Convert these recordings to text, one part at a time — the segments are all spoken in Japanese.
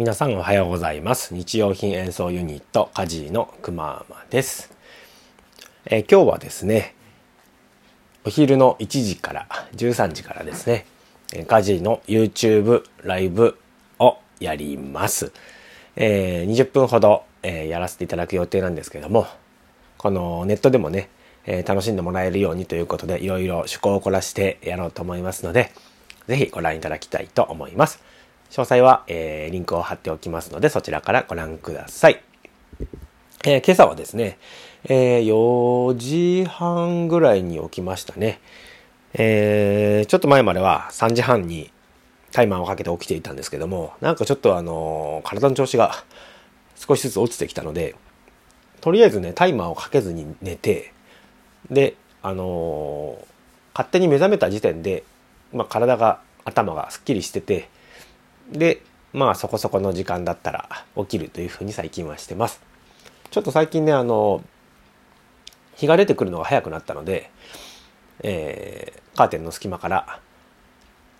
皆さんおはようございます。日用品演奏ユニットカジーのくままです、えー、今日はですねお昼の1時から13時からですねカジーの YouTube ライブをやります、えー、20分ほど、えー、やらせていただく予定なんですけどもこのネットでもね、え楽しんでもらえるようにということでいろいろ趣向を凝らしてやろうと思いますのでぜひご覧いただきたいと思います。詳細は、えー、リンクを貼っておきますので、そちらからご覧ください。えー、今朝はですね、えー、4時半ぐらいに起きましたね。えー、ちょっと前までは3時半にタイマーをかけて起きていたんですけども、なんかちょっとあの体の調子が少しずつ落ちてきたので、とりあえずね、タイマーをかけずに寝て、で、あの勝手に目覚めた時点で、まあ、体が、頭がすっきりしてて、でまあそこそこの時間だったら起きるというふうに最近はしてます。ちょっと最近ねあの日が出てくるのが早くなったので、えー、カーテンの隙間から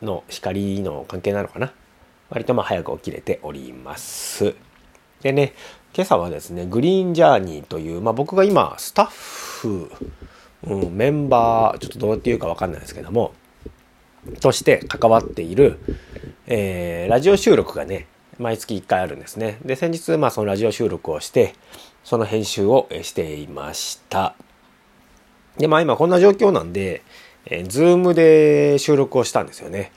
の光の関係なのかな。割とまあ早く起きれております。でね今朝はですね Green Journey という、まあ、僕が今スタッフ、うん、メンバーちょっとどうやって言うか分かんないですけどもとして関わっている、えー、ラジオ収録がね、毎月1回あるんですね。で、先日、まあ、そのラジオ収録をして、その編集をしていました。で、まあ、今こんな状況なんで、えー、 Zoom で収録をしたんですよね。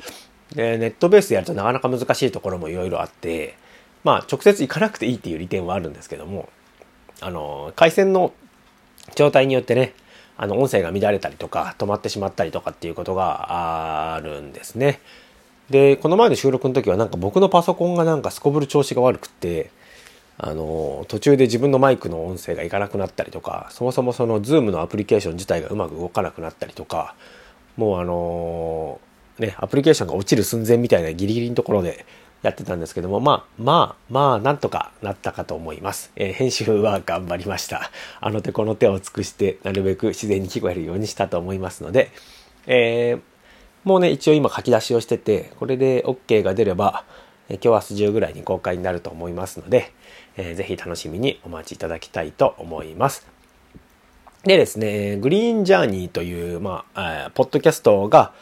で、ネットベースでやるとなかなか難しいところもいろいろあって、まあ、直接行かなくていいっていう利点はあるんですけども、あの、回線の状態によってね、あの音声が乱れたりとか止まってしまったりとかっていうことがあるんですね。でこの前の収録の時はなんか僕のパソコンがなんかすこぶる調子が悪くってあの途中で自分のマイクの音声がいかなくなったりとかそもそもその Zoom のアプリケーション自体がうまく動かなくなったりとかもうあのねアプリケーションが落ちる寸前みたいなギリギリのところでやってたんですけども、まあ、まあ、まあ、なんとかなったかと思います。えー、編集は頑張りました。あの手この手を尽くして、なるべく自然に聞こえるようにしたと思いますので、えー、もうね、一応今書き出しをしてて、これで OK が出れば、え今日明日中ぐらいに公開になると思いますので、えー、ぜひ楽しみにお待ちいただきたいと思います。でですね、グリーンジャーニーという、まあ、ポッドキャストが、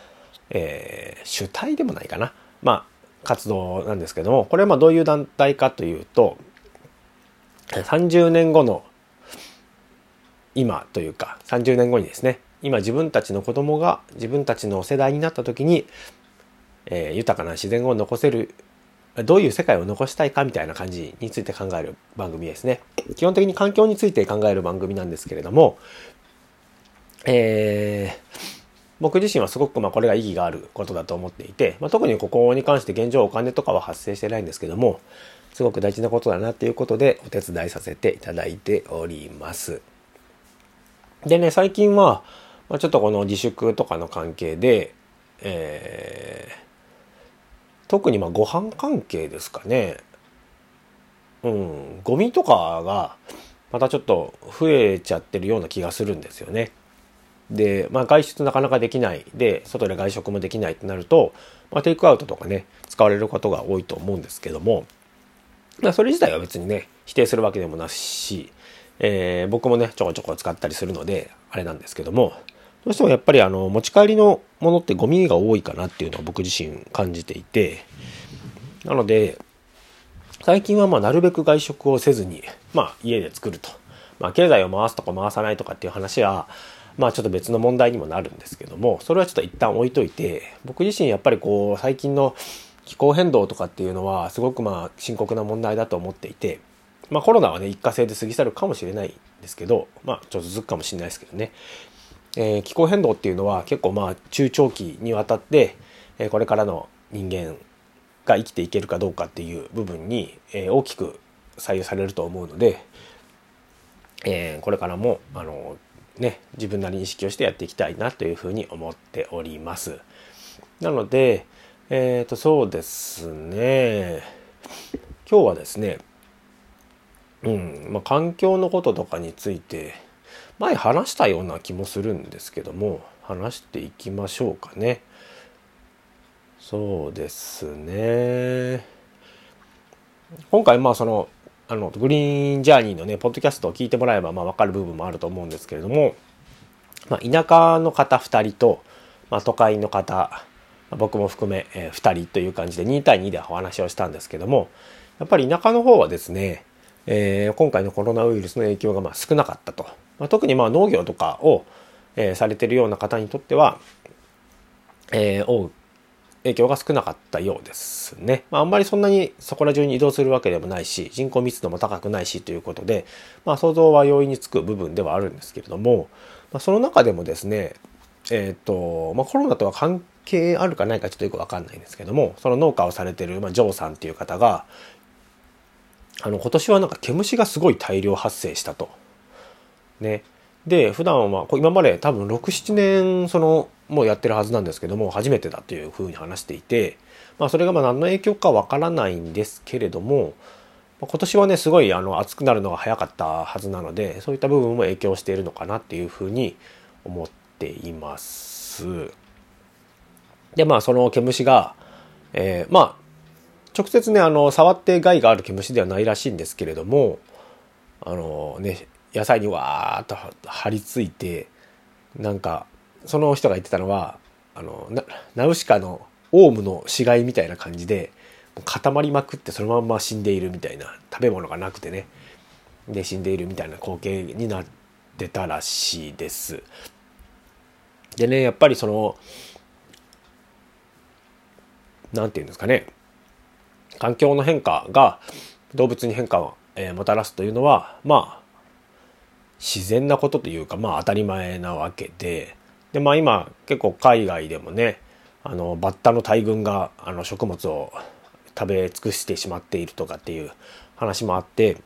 えー、主体でもないかな。ま、活動なんですけどもこれはまあどういう団体かというと30年後の今というか30年後にですね今自分たちの子供が自分たちの世代になった時に、えー、豊かな自然を残せるどういう世界を残したいかみたいな感じについて考える番組ですね。基本的に環境について考える番組なんですけれどもえー僕自身はすごくまあこれが意義があることだと思っていて、まあ、特にここに関して現状お金とかは発生してないんですけどもすごく大事なことだなっていうことでお手伝いさせていただいております。でね最近は、まあ、ちょっとこの自粛とかの関係で、えー、特にまあご飯関係ですかねうんゴミとかがまたちょっと増えちゃってるような気がするんですよね。で、まあ、外出なかなかできない。で外で外食もできないってなると、まあ、テイクアウトとかね使われることが多いと思うんですけども、まあ、それ自体は別にね否定するわけでもなし、えー、僕もねちょこちょこ使ったりするのであれなんですけどもどうしてもやっぱりあの持ち帰りのものってゴミが多いかなっていうのは僕自身感じていてなので最近はまあなるべく外食をせずに、まあ、家で作ると、まあ、経済を回すとか回さないとかっていう話はまあちょっと別の問題にもなるんですけどもそれはちょっと一旦置いといて僕自身やっぱりこう最近の気候変動とかっていうのはすごくまあ深刻な問題だと思っていてまあコロナはね一過性で過ぎ去るかもしれないんですけどまあちょっと続くかもしれないですけどね、えー、気候変動っていうのは結構まあ中長期にわたって、えー、これからの人間が生きていけるかどうかっていう部分に、えー、大きく左右されると思うので、えー、これからもあのね、自分なりに意識をしてやっていきたいなというふうに思っております。なので、えっ、ー、と、そうですね。今日はですね、うん、まあ、環境のこととかについて、前話したような気もするんですけども、話していきましょうかね。そうですね。今回まあそのあのグリーンジャーニーのねポッドキャストを聞いてもらえばまあ分かる部分もあると思うんですけれども、まあ、田舎の方2人と、まあ、都会の方僕も含め、えー、2人という感じで2対2でお話をしたんですけどもやっぱり田舎の方はですね、えー、今回のコロナウイルスの影響がまあ少なかったと、まあ、特にまあ農業とかを、えー、されてるような方にとっては、えー、影響が少なかったようですね。まあ、あんまりそんなにそこら中に移動するわけでもないし、人口密度も高くないしということで、まあ、想像は容易につく部分ではあるんですけれども、まあ、その中でもですね、えっ、ー、と、まあ、コロナとは関係あるかないかちょっとよくわかんないんですけども、その農家をされてる、まあ、ジョーさんっていう方が、あの、今年はなんか毛虫がすごい大量発生したと。ね。で、普段は、今まで多分6、7年、その、もやってるはずなんですけども初めてだというふうに話していて、まあ、それがまあ何の影響かわからないんですけれども今年はねすごいあの暑くなるのが早かったはずなのでそういった部分も影響しているのかなっていうふうに思っています。でまあその毛虫が、えー、まあ直接ねあの触って害がある毛虫ではないらしいんですけれどもあのね野菜にわーっと張り付いてなんかその人が言ってたのはあのナウシカのオウムの死骸みたいな感じで固まりまくってそのまんま死んでいるみたいな食べ物がなくてね。で死んでいるみたいな光景になってたらしいです。でねやっぱりその何て言うんですかね。環境の変化が動物に変化を、えもたらすというのはまあ自然なことというかまあ当たり前なわけで。でまあ今結構海外でもねあのバッタの大群があの食物を食べ尽くしてしまっているとかっていう話もあって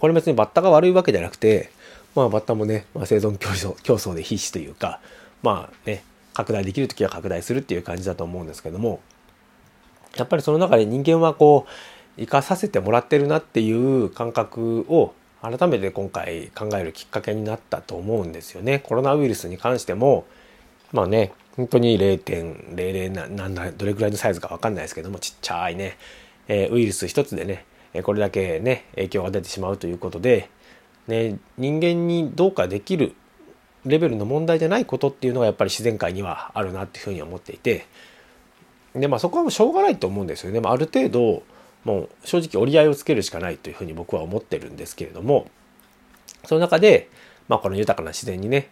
これ別にバッタが悪いわけじゃなくてまあバッタもね、まあ、生存競争競争で必死というかまあね拡大できる時は拡大するっていう感じだと思うんですけどもやっぱりその中で人間はこう生かさせてもらってるなっていう感覚を改めて今回考えるきっかけになったと思うんですよね。コロナウイルスに関してもまあね本当に0.00ななんだどれくらいのサイズか分かんないですけどもちっちゃいね、えー、ウイルス一つでねこれだけね影響が出てしまうということで、ね、人間にどうかできるレベルの問題じゃないことっていうのがやっぱり自然界にはあるなっていうふうに思っていてでまあそこはもうしょうがないと思うんですよね。まあ、ある程度もう正直折り合いをつけるしかないというふうに僕は思ってるんですけれどもその中で、まあ、この豊かな自然にね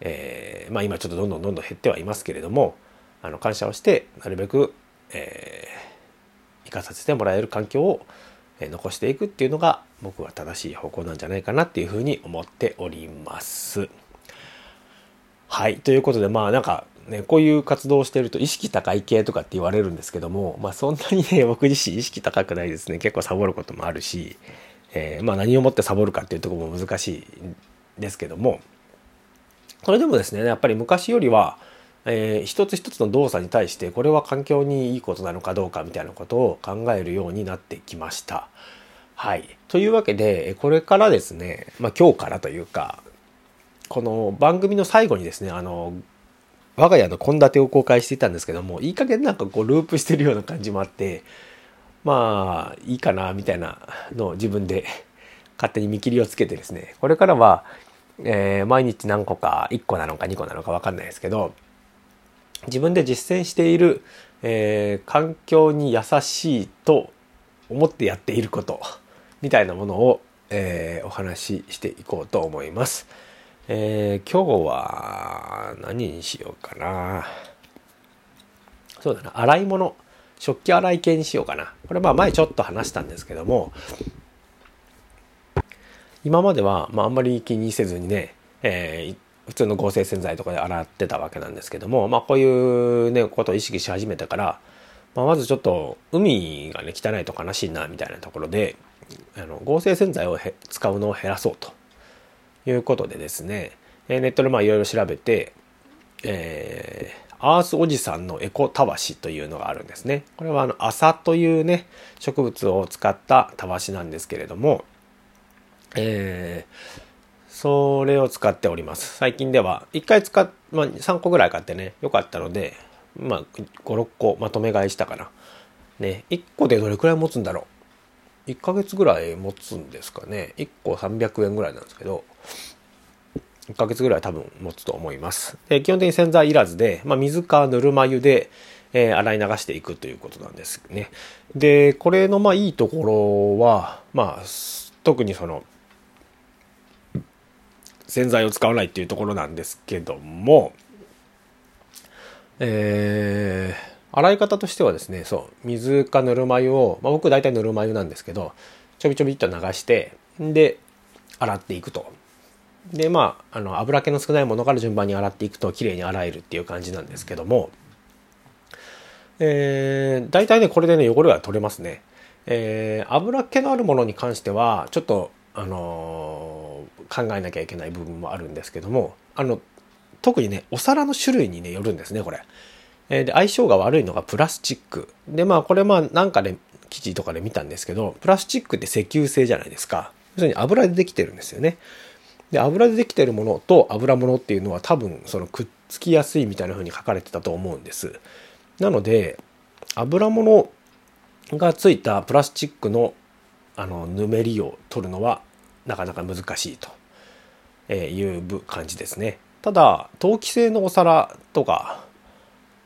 えー、まあ今ちょっとどんどんどんどん減ってはいますけれどもあの感謝をしてなるべく、えー、生かさせてもらえる環境を残していくっていうのが僕は正しい方向なんじゃないかなっていうふうに思っております。はい。ということでまあなんかね、こういう活動をしてると意識高い系とかって言われるんですけども、まあそんなにね、僕自身意識高くないですね。結構サボることもあるし、えー、まあ何をもってサボるかっていうとこも難しいんですけども、それでもですねやっぱり昔よりは、えー、一つ一つの動作に対してこれは環境にいいことなのかどうかみたいなことを考えるようになってきました。はい。というわけでこれからですね、まあ、今日からというかこの番組の最後にですねあの我が家の献立を公開していたんですけどもいい加減なんかこうループしてるような感じもあってまあいいかなみたいなのを自分で勝手に見切りをつけてですねこれからはえー、毎日何個か1個なのか2個なのか分かんないですけど自分で実践している、えー、環境に優しいと思ってやっていることみたいなものを、えー、お話ししていこうと思います。えー、今日は何にしようかな。そうだな、洗い物。食器洗い系にしようかな。これまあ前ちょっと話したんですけども、今までは、まあ、あんまり気にせずにね、えー、普通の合成洗剤とかで洗ってたわけなんですけども、まあ、こういうねことを意識し始めてから、まあ、まずちょっと海がね汚いと悲しいなみたいなところであの合成洗剤を使うのを減らそうということでですねネットでいろいろ調べて、えー、アースおじさんのエコたわしというのがあるんですね。これはあの麻というね植物を使ったたわしなんですけれども、えー、それを使っております。最近では、1回使っ、まあ、3個ぐらい買ってね、よかったので、まあ、5、6個まとめ買いしたかな。ね、1個でどれくらい持つんだろう。1ヶ月ぐらい持つんですかね1個300円ぐらいなんですけど1ヶ月ぐらい多分持つと思いますで基本的に洗剤いらずで、まあ、水かぬるま湯で、えー、洗い流していくということなんですねでこれのまあいいところはまあ特にその洗剤を使わないっていうところなんですけどもえー洗い方としてはですねそう水かぬるま湯を、まあ、僕大体ぬるま湯なんですけどちょびちょびっと流してで洗っていくと。でまああの油気の少ないものから順番に洗っていくと綺麗に洗えるっていう感じなんですけどもえー、大体ねこれでね汚れは取れますね。えー、油気のあるものに関してはちょっとあのー、考えなきゃいけない部分もあるんですけどもあの特にねお皿の種類にねよるんですねこれ。えで相性が悪いのがプラスチック。でまあこれまあなんかで記事とかで見たんですけどプラスチックって石油製じゃないですか。要するに油でできてるんですよね。で油でできてるものと油物っていうのは多分そのくっつきやすいみたいな風に書かれてたと思うんです。なので油物がついたプラスチックのあのぬめりを取るのはなかなか難しいと。えいう感じですねただ陶器製のお皿とか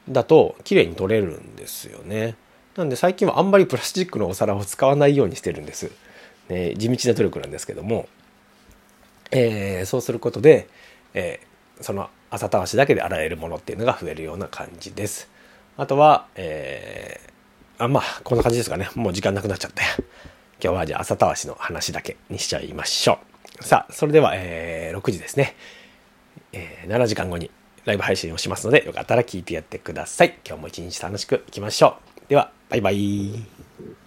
だと綺麗に取れるんですよね。なんで最近はあんまりプラスチックのお皿を使わないようにしてるんです。ね、地道な努力なんですけども、えー、そうすることで、えー、その朝たわしだけで洗えるものっていうのが増えるような感じです。あとは、えー、あまあこんな感じですかね。もう時間なくなっちゃった今日はじゃあ朝たわしの話だけにしちゃいましょう。さあ、それでは、えー、6時ですね。えー、7時間後にライブ配信をしますので、よかったら聞いてやってください。今日も一日楽しくいきましょう。では、バイバイ。